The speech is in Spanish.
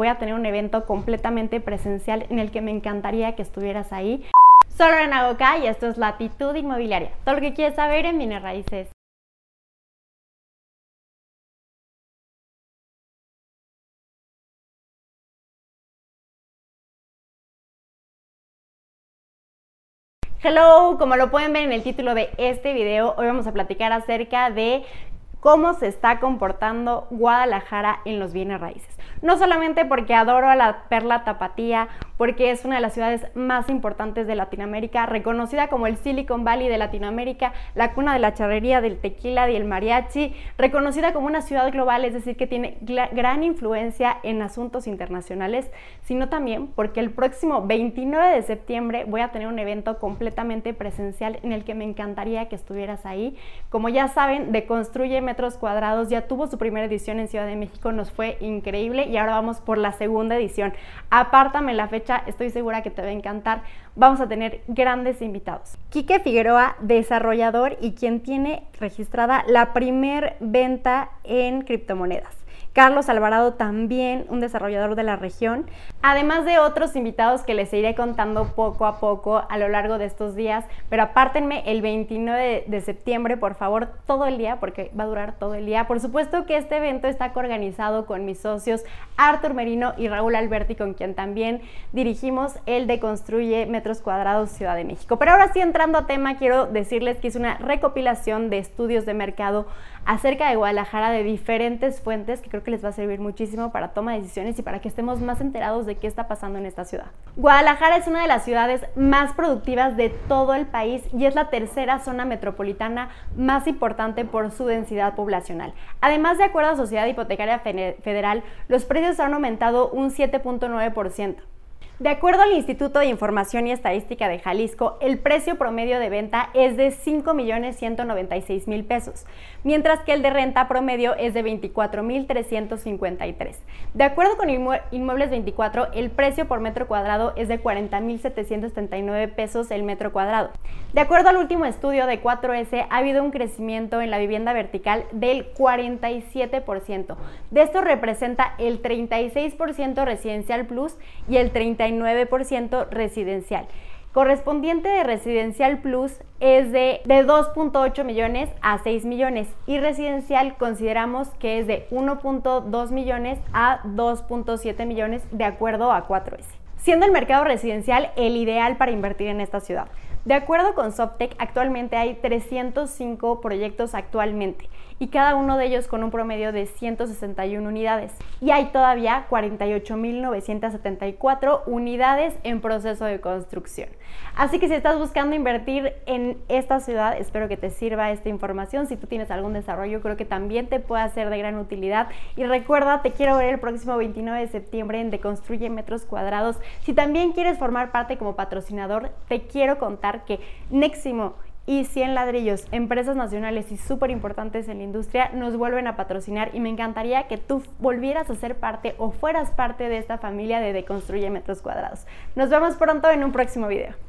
Voy a tener un evento completamente presencial en el que me encantaría que estuvieras ahí. Soy Lorena Goca y esto es Latitud Inmobiliaria. Todo lo que quieres saber en bienes raíces. Hello, como lo pueden ver en el título de este video, hoy vamos a platicar acerca de cómo se está comportando Guadalajara en los bienes raíces. No solamente porque adoro a la perla tapatía, porque es una de las ciudades más importantes de Latinoamérica, reconocida como el Silicon Valley de Latinoamérica, la cuna de la charrería, del tequila y el mariachi, reconocida como una ciudad global, es decir, que tiene gran influencia en asuntos internacionales, sino también porque el próximo 29 de septiembre voy a tener un evento completamente presencial en el que me encantaría que estuvieras ahí. Como ya saben, de Construye metros cuadrados, ya tuvo su primera edición en Ciudad de México, nos fue increíble y ahora vamos por la segunda edición. Apártame la fecha, estoy segura que te va a encantar. Vamos a tener grandes invitados. Quique Figueroa, desarrollador y quien tiene registrada la primer venta en criptomonedas. Carlos Alvarado también, un desarrollador de la región, además de otros invitados que les iré contando poco a poco a lo largo de estos días, pero apártenme el 29 de septiembre, por favor, todo el día, porque va a durar todo el día. Por supuesto que este evento está organizado con mis socios Artur Merino y Raúl Alberti, con quien también dirigimos el de Construye Metros Cuadrados Ciudad de México. Pero ahora sí, entrando a tema, quiero decirles que es una recopilación de estudios de mercado acerca de Guadalajara de diferentes fuentes que creo que les va a servir muchísimo para toma de decisiones y para que estemos más enterados de qué está pasando en esta ciudad. Guadalajara es una de las ciudades más productivas de todo el país y es la tercera zona metropolitana más importante por su densidad poblacional. Además, de acuerdo a Sociedad Hipotecaria Federal, los precios han aumentado un 7.9%. De acuerdo al Instituto de Información y Estadística de Jalisco, el precio promedio de venta es de 5.196.000 pesos, mientras que el de renta promedio es de 24.353. De acuerdo con Inmuebles 24, el precio por metro cuadrado es de 40.739 pesos el metro cuadrado. De acuerdo al último estudio de 4S, ha habido un crecimiento en la vivienda vertical del 47%. De esto representa el 36% residencial plus y el 39% residencial. Correspondiente de Residencial Plus es de, de 2.8 millones a 6 millones y residencial consideramos que es de 1.2 millones a 2.7 millones de acuerdo a 4S, siendo el mercado residencial el ideal para invertir en esta ciudad. De acuerdo con Soptec, actualmente hay 305 proyectos actualmente y cada uno de ellos con un promedio de 161 unidades. Y hay todavía 48.974 unidades en proceso de construcción. Así que si estás buscando invertir en esta ciudad, espero que te sirva esta información. Si tú tienes algún desarrollo, creo que también te puede ser de gran utilidad. Y recuerda, te quiero ver el próximo 29 de septiembre en Deconstruye Metros Cuadrados. Si también quieres formar parte como patrocinador, te quiero contar que Neximo y 100 ladrillos, empresas nacionales y súper importantes en la industria, nos vuelven a patrocinar y me encantaría que tú volvieras a ser parte o fueras parte de esta familia de Deconstruye Metros Cuadrados. Nos vemos pronto en un próximo video.